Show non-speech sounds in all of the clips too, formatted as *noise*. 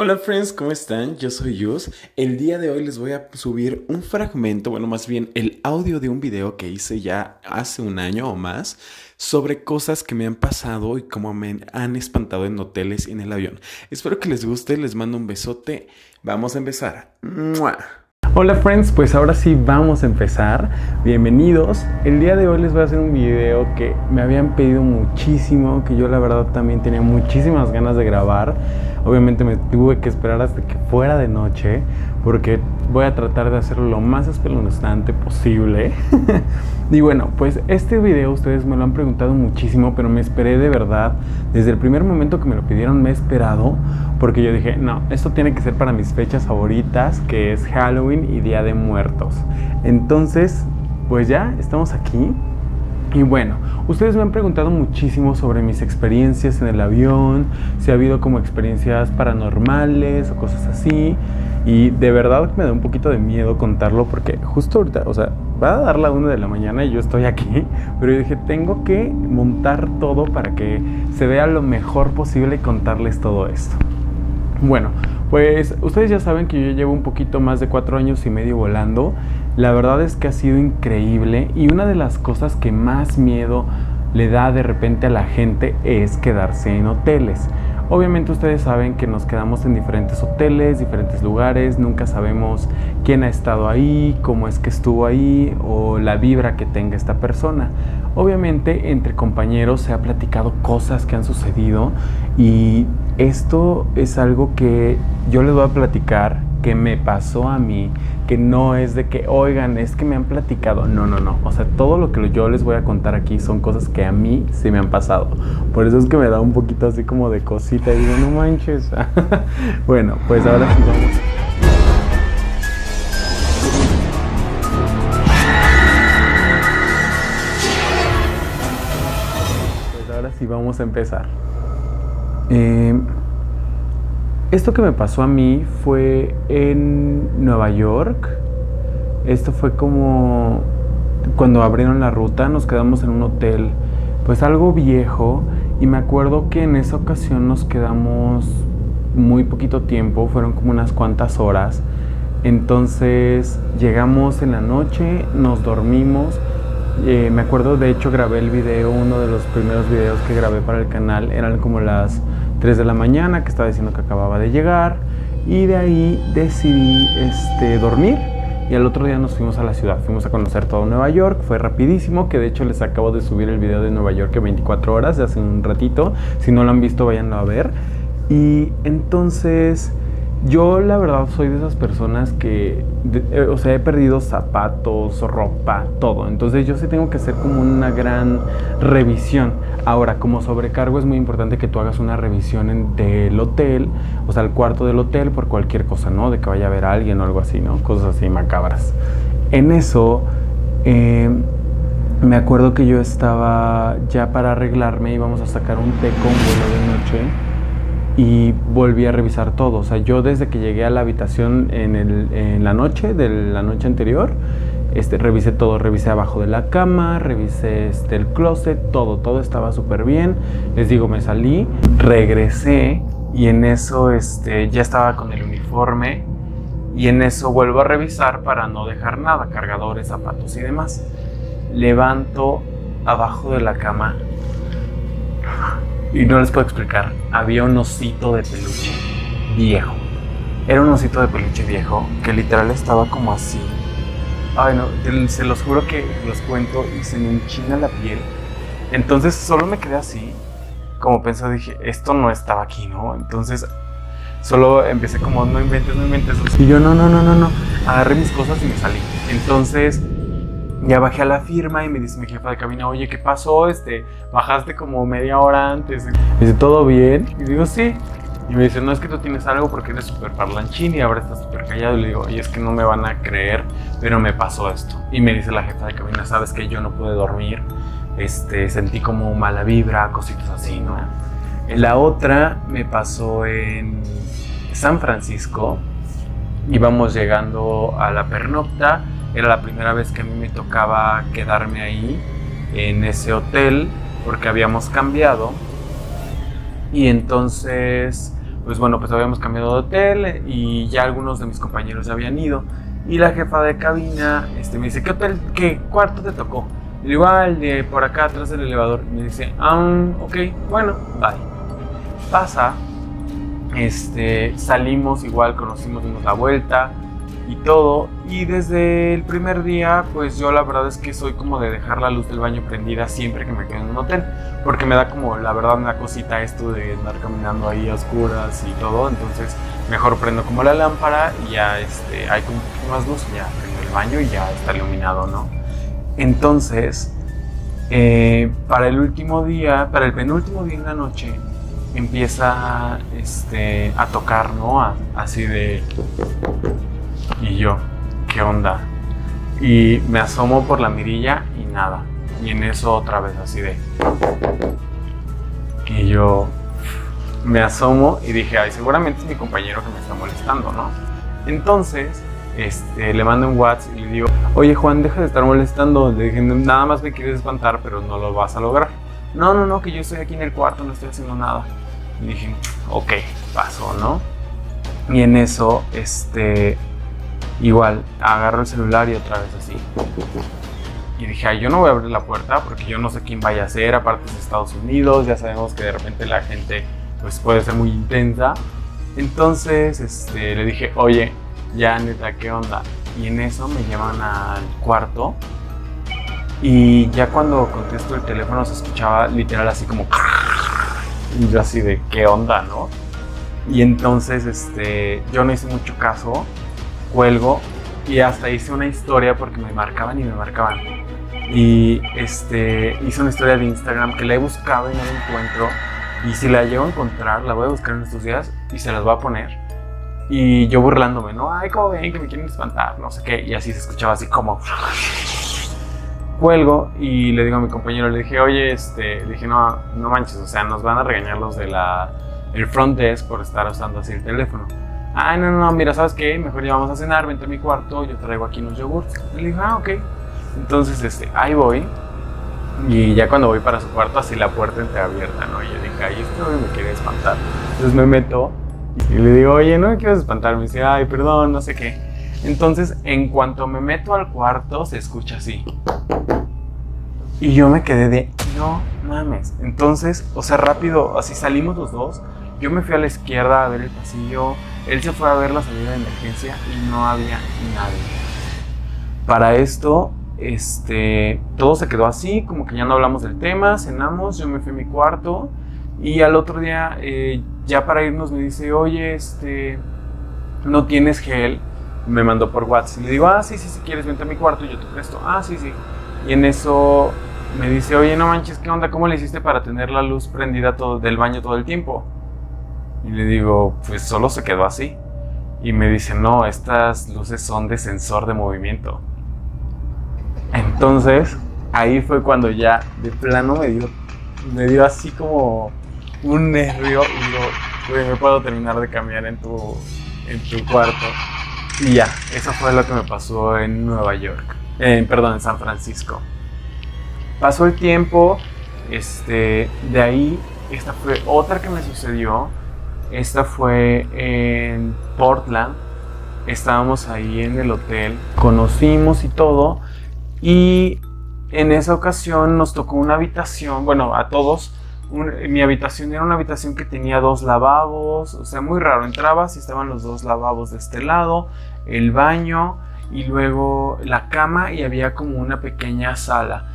Hola friends, ¿cómo están? Yo soy Yus. El día de hoy les voy a subir un fragmento, bueno, más bien el audio de un video que hice ya hace un año o más sobre cosas que me han pasado y cómo me han espantado en hoteles y en el avión. Espero que les guste, les mando un besote. Vamos a empezar. Hola friends, pues ahora sí vamos a empezar. Bienvenidos. El día de hoy les voy a hacer un video que me habían pedido muchísimo, que yo la verdad también tenía muchísimas ganas de grabar. Obviamente me tuve que esperar hasta que fuera de noche porque voy a tratar de hacerlo lo más espeluznante posible. *laughs* y bueno, pues este video ustedes me lo han preguntado muchísimo, pero me esperé de verdad. Desde el primer momento que me lo pidieron me he esperado porque yo dije, no, esto tiene que ser para mis fechas favoritas, que es Halloween y Día de Muertos. Entonces, pues ya estamos aquí. Y bueno, ustedes me han preguntado muchísimo sobre mis experiencias en el avión, si ha habido como experiencias paranormales o cosas así. Y de verdad me da un poquito de miedo contarlo porque justo ahorita, o sea, va a dar la una de la mañana y yo estoy aquí, *laughs* pero yo dije, tengo que montar todo para que se vea lo mejor posible y contarles todo esto. Bueno, pues ustedes ya saben que yo llevo un poquito más de cuatro años y medio volando. La verdad es que ha sido increíble y una de las cosas que más miedo le da de repente a la gente es quedarse en hoteles. Obviamente ustedes saben que nos quedamos en diferentes hoteles, diferentes lugares, nunca sabemos quién ha estado ahí, cómo es que estuvo ahí o la vibra que tenga esta persona. Obviamente entre compañeros se ha platicado cosas que han sucedido y esto es algo que yo les voy a platicar que me pasó a mí, que no es de que, oigan, es que me han platicado. No, no, no. O sea, todo lo que yo les voy a contar aquí son cosas que a mí sí me han pasado. Por eso es que me da un poquito así como de cosita y digo, no manches. *laughs* bueno, pues ahora sí vamos. Pues ahora sí vamos a empezar. Eh, esto que me pasó a mí fue en Nueva York. Esto fue como cuando abrieron la ruta, nos quedamos en un hotel, pues algo viejo. Y me acuerdo que en esa ocasión nos quedamos muy poquito tiempo, fueron como unas cuantas horas. Entonces llegamos en la noche, nos dormimos. Eh, me acuerdo, de hecho, grabé el video, uno de los primeros videos que grabé para el canal, eran como las 3 de la mañana, que estaba diciendo que acababa de llegar. Y de ahí decidí este, dormir. Y al otro día nos fuimos a la ciudad, fuimos a conocer todo Nueva York, fue rapidísimo, que de hecho les acabo de subir el video de Nueva York en 24 horas, de hace un ratito, si no lo han visto vayan a ver. Y entonces yo la verdad soy de esas personas que, eh, o sea, he perdido zapatos, ropa, todo. Entonces yo sí tengo que hacer como una gran revisión. Ahora, como sobrecargo es muy importante que tú hagas una revisión del hotel, o sea, el cuarto del hotel por cualquier cosa, ¿no? De que vaya a haber alguien o algo así, ¿no? Cosas así macabras. En eso, eh, me acuerdo que yo estaba ya para arreglarme, íbamos a sacar un té con vuelo de noche y volví a revisar todo. O sea, yo desde que llegué a la habitación en, el, en la noche, de la noche anterior, este, revisé todo, revisé abajo de la cama, revisé este, el closet, todo, todo estaba súper bien. Les digo, me salí, regresé y en eso este, ya estaba con el uniforme y en eso vuelvo a revisar para no dejar nada, cargadores, zapatos y demás. Levanto abajo de la cama y no les puedo explicar. Había un osito de peluche viejo. Era un osito de peluche viejo que literal estaba como así. Ay, no, se los juro que los cuento y se me enchina la piel. Entonces solo me quedé así. Como pensé, dije, esto no estaba aquí, ¿no? Entonces solo empecé como, no inventes, no inventes. Y yo, no, no, no, no, no. Agarré mis cosas y me salí. Entonces ya bajé a la firma y me dice mi jefa de cabina, oye, ¿qué pasó? Este, bajaste como media hora antes. Y dice, ¿todo bien? Y digo, sí. Y me dice, no es que tú tienes algo porque eres súper parlanchín y ahora estás súper callado. Y le digo, oye, es que no me van a creer, pero me pasó esto. Y me dice la jefa de cabina, sabes que yo no pude dormir, este, sentí como mala vibra, cositas así, ¿no? La otra me pasó en San Francisco. Íbamos llegando a la pernocta era la primera vez que a mí me tocaba quedarme ahí, en ese hotel, porque habíamos cambiado. Y entonces, pues bueno, pues habíamos cambiado de hotel y ya algunos de mis compañeros habían ido. Y la jefa de cabina este, me dice, ¿qué hotel, qué cuarto te tocó? Y digo, ah, el de por acá atrás del elevador. Me dice, ah, ok, bueno, bye. Pasa, este, salimos igual, conocimos, dimos la vuelta y todo. Y desde el primer día, pues yo la verdad es que soy como de dejar la luz del baño prendida siempre que me quedo en un hotel. Porque me da como, la verdad, una cosita esto de andar caminando ahí a oscuras y todo. Entonces mejor prendo como la lámpara y ya este, hay como un poquito más luz, ya prendo el baño y ya está iluminado, ¿no? Entonces, eh, para el último día, para el penúltimo día de la noche, empieza este, a tocar, ¿no? así de... Y yo, ¿qué onda? Y me asomo por la mirilla y nada. Y en eso otra vez así de... Y yo me asomo y dije, ay, seguramente es mi compañero que me está molestando, ¿no? Entonces, este, le mando un WhatsApp y le digo, oye Juan, deja de estar molestando. Le dije, nada más me quieres espantar, pero no lo vas a lograr. No, no, no, que yo estoy aquí en el cuarto, no estoy haciendo nada. Y dije, ok, pasó, ¿no? Y en eso, este, igual, agarro el celular y otra vez así. Y dije, ay, yo no voy a abrir la puerta porque yo no sé quién vaya a ser, aparte es Estados Unidos, ya sabemos que de repente la gente pues puede ser muy intensa. Entonces, este, le dije, oye, ya neta, ¿qué onda? Y en eso me llevan al cuarto y ya cuando contesto el teléfono se escuchaba literal así como... Y yo así de, ¿qué onda, no? Y entonces, este, yo no hice mucho caso, cuelgo y hasta hice una historia porque me marcaban y me marcaban. Y este, hice una historia de Instagram que la he buscado y no la encuentro. Y si la llego a encontrar, la voy a buscar en estos días y se las voy a poner. Y yo burlándome, ¿no? Ay, ¿cómo ven que me quieren espantar? No sé qué. Y así se escuchaba así como... *laughs* Cuelgo y le digo a mi compañero, le dije, oye, este, le dije, no, no manches, o sea, nos van a regañar los de la, el front desk por estar usando así el teléfono. Ay, no, no, mira, ¿sabes qué? Mejor ya vamos a cenar, vente a mi cuarto, yo traigo aquí unos yogurts. Y le dije, ah, ok. Entonces, este, ahí voy. Y ya cuando voy para su cuarto, así la puerta entreabierta, ¿no? Y yo dije, ay, esto me quiere espantar. Entonces me meto y le digo, oye, no me quieres espantar. Me dice, ay, perdón, no sé qué. Entonces, en cuanto me meto al cuarto, se escucha así. Y yo me quedé de, no mames. Entonces, o sea, rápido, así salimos los dos. Yo me fui a la izquierda a ver el pasillo. Él se fue a ver la salida de emergencia y no había nadie. Para esto, este, todo se quedó así, como que ya no hablamos del tema, cenamos, yo me fui a mi cuarto y al otro día, eh, ya para irnos, me dice, oye, este, no tienes gel me mandó por WhatsApp. Y le digo, ah, sí, sí, si quieres, vente a mi cuarto y yo te presto. Ah, sí, sí. Y en eso me dice, oye, no manches, ¿qué onda? ¿Cómo le hiciste para tener la luz prendida todo, del baño todo el tiempo? Y le digo, pues solo se quedó así. Y me dice, no, estas luces son de sensor de movimiento. Entonces, ahí fue cuando ya de plano me dio, me dio así como un nervio y digo, me puedo terminar de cambiar en tu, en tu cuarto. Y ya, eso fue lo que me pasó en Nueva York. perdón, en San Francisco. Pasó el tiempo, este, de ahí, esta fue otra que me sucedió. Esta fue en Portland. Estábamos ahí en el hotel, conocimos y todo. Y en esa ocasión nos tocó una habitación, bueno, a todos mi habitación era una habitación que tenía dos lavabos, o sea, muy raro. Entrabas y estaban los dos lavabos de este lado, el baño y luego la cama y había como una pequeña sala.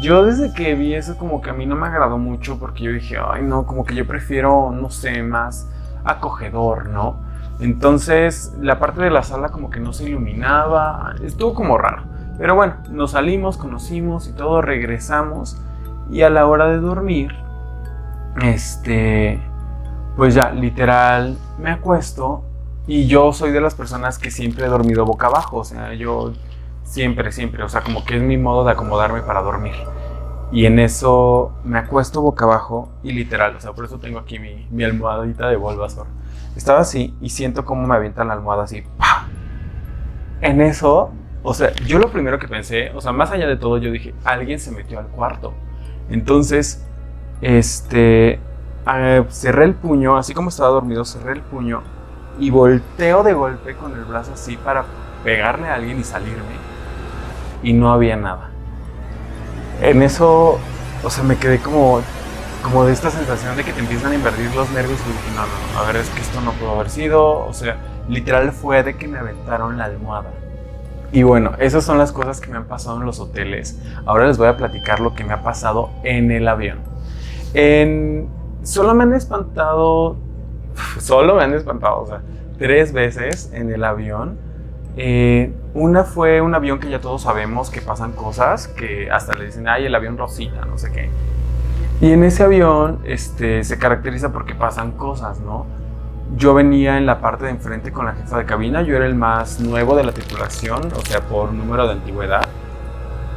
Yo desde que vi eso como que a mí no me agradó mucho porque yo dije, ay no, como que yo prefiero, no sé, más acogedor, ¿no? Entonces la parte de la sala como que no se iluminaba, estuvo como raro. Pero bueno, nos salimos, conocimos y todo, regresamos y a la hora de dormir este, pues ya, literal, me acuesto y yo soy de las personas que siempre he dormido boca abajo, o sea, yo siempre, siempre, o sea, como que es mi modo de acomodarme para dormir. Y en eso me acuesto boca abajo y literal, o sea, por eso tengo aquí mi, almohadita de Bulbasaur. Estaba así y siento como me avientan la almohada así. En eso, o sea, yo lo primero que pensé, o sea, más allá de todo, yo dije, alguien se metió al cuarto. Entonces, este, eh, cerré el puño, así como estaba dormido, cerré el puño y volteo de golpe con el brazo así para pegarle a alguien y salirme. Y no había nada. En eso, o sea, me quedé como, como de esta sensación de que te empiezan a invertir los nervios y dije, no, no, a ver, es que esto no pudo haber sido. O sea, literal fue de que me aventaron la almohada. Y bueno, esas son las cosas que me han pasado en los hoteles. Ahora les voy a platicar lo que me ha pasado en el avión. En, solo me han espantado, *laughs* solo me han espantado, o sea, tres veces en el avión. Eh, una fue un avión que ya todos sabemos que pasan cosas, que hasta le dicen, ay, el avión Rosita, no sé qué. Y en ese avión este, se caracteriza porque pasan cosas, ¿no? Yo venía en la parte de enfrente con la jefa de cabina, yo era el más nuevo de la tripulación, o sea, por número de antigüedad.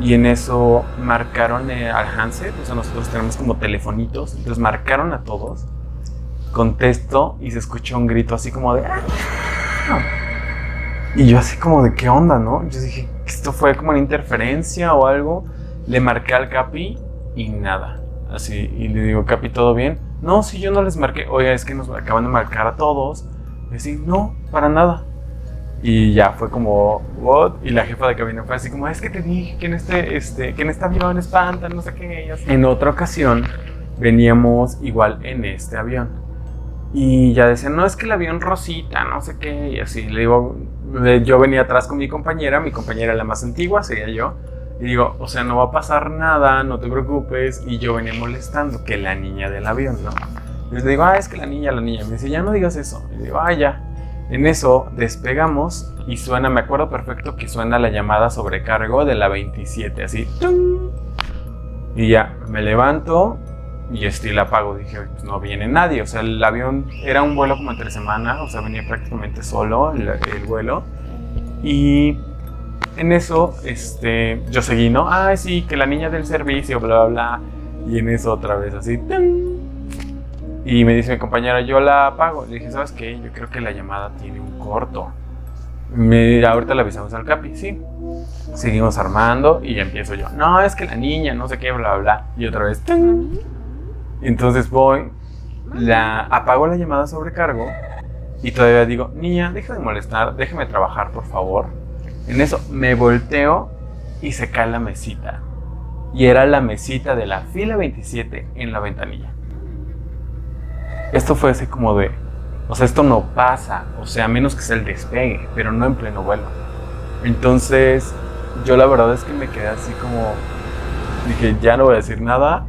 Y en eso marcaron eh, al handset, o sea, nosotros tenemos como telefonitos, entonces marcaron a todos. Contesto y se escuchó un grito así como de... Ah". Y yo así como de qué onda, ¿no? Yo dije, esto fue como una interferencia o algo. Le marqué al Capi y nada. Así, y le digo, Capi, ¿todo bien? No, si yo no les marqué. Oiga, es que nos acaban de marcar a todos. Y así, no, para nada. Y ya fue como, ¿what? Y la jefa de cabina fue así como, es que te dije que en este, este, que en este avión espantan, no sé qué. En otra ocasión veníamos igual en este avión. Y ya decían, no, es que el avión Rosita, no sé qué. Y así, le digo, yo venía atrás con mi compañera, mi compañera la más antigua, sería yo. Y digo, o sea, no va a pasar nada, no te preocupes. Y yo venía molestando que la niña del avión, ¿no? Les digo, ah, es que la niña, la niña. Me dice, ya no digas eso. Y digo, ah, ya. En eso despegamos y suena, me acuerdo perfecto que suena la llamada sobrecargo de la 27, así. Y ya, me levanto y este, la apago. Dije, pues no viene nadie. O sea, el avión era un vuelo como entre semana, o sea, venía prácticamente solo el, el vuelo. Y en eso, este, yo seguí, ¿no? Ah, sí, que la niña del servicio, bla, bla, bla. Y en eso otra vez así. Y me dice mi compañera, yo la apago. Le dije, ¿sabes qué? Yo creo que la llamada tiene un corto. Me, ahorita le avisamos al capi, sí. Seguimos armando y empiezo yo. No, es que la niña, no sé qué, bla, bla. Y otra vez. Entonces voy, la apago la llamada sobrecargo y todavía digo, niña, deja de molestar, déjeme trabajar, por favor. En eso me volteo y se cae la mesita. Y era la mesita de la fila 27 en la ventanilla. Esto fue así como de, o sea, esto no pasa, o sea, a menos que sea el despegue, pero no en pleno vuelo. Entonces, yo la verdad es que me quedé así como, dije, ya no voy a decir nada,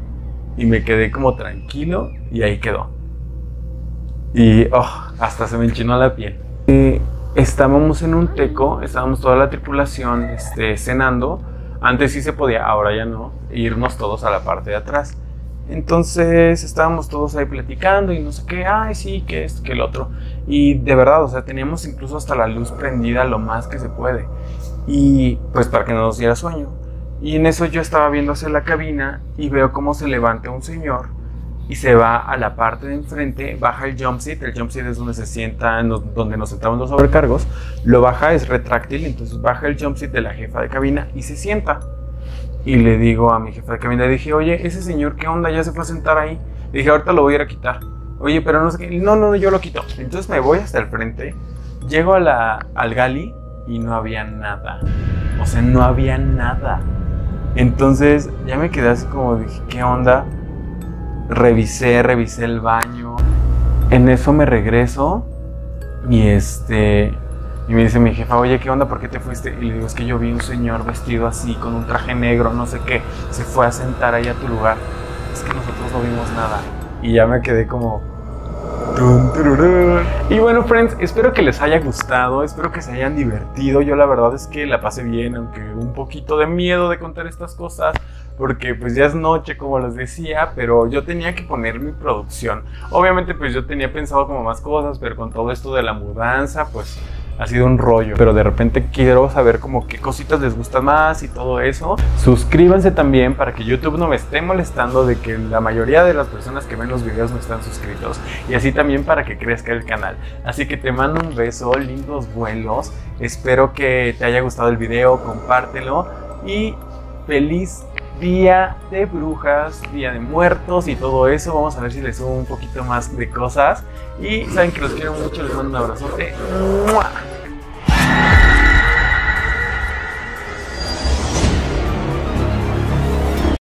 y me quedé como tranquilo y ahí quedó. Y oh, hasta se me enchinó la piel. Estábamos en un teco, estábamos toda la tripulación este, cenando. Antes sí se podía, ahora ya no, irnos todos a la parte de atrás. Entonces estábamos todos ahí platicando y no sé qué, ay sí, que esto, que el otro. Y de verdad, o sea, teníamos incluso hasta la luz prendida lo más que se puede. Y pues para que no nos diera sueño. Y en eso yo estaba viendo hacia la cabina y veo cómo se levanta un señor y se va a la parte de enfrente, baja el jump seat, el jump seat es donde se sienta, donde nos sentamos los sobrecargos, lo baja, es retráctil, entonces baja el jump seat de la jefa de cabina y se sienta. Y le digo a mi jefa de cabina, dije, oye, ese señor, ¿qué onda? Ya se fue a sentar ahí. Le dije, ahorita lo voy a ir a quitar. Oye, pero no sé qué. No, no, no, yo lo quito. Entonces me voy hasta el frente, llego a la, al gali y no había nada. O sea, no había nada. Entonces ya me quedé así como dije, ¿qué onda? Revisé, revisé el baño. En eso me regreso y este y me dice mi jefa, oye, ¿qué onda? ¿Por qué te fuiste? Y le digo, es que yo vi un señor vestido así, con un traje negro, no sé qué, se fue a sentar ahí a tu lugar. Es que nosotros no vimos nada. Y ya me quedé como, y bueno, friends, espero que les haya gustado, espero que se hayan divertido. Yo la verdad es que la pasé bien, aunque un poquito de miedo de contar estas cosas, porque pues ya es noche, como les decía, pero yo tenía que poner mi producción. Obviamente pues yo tenía pensado como más cosas, pero con todo esto de la mudanza, pues ha sido un rollo, pero de repente quiero saber como qué cositas les gustan más y todo eso. Suscríbanse también para que YouTube no me esté molestando de que la mayoría de las personas que ven los videos no están suscritos y así también para que crezca el canal. Así que te mando un beso, lindos vuelos, espero que te haya gustado el video, compártelo y feliz día de brujas, día de muertos y todo eso. Vamos a ver si les subo un poquito más de cosas. Y saben que los quiero mucho, les mando un abrazote. ¡Mua!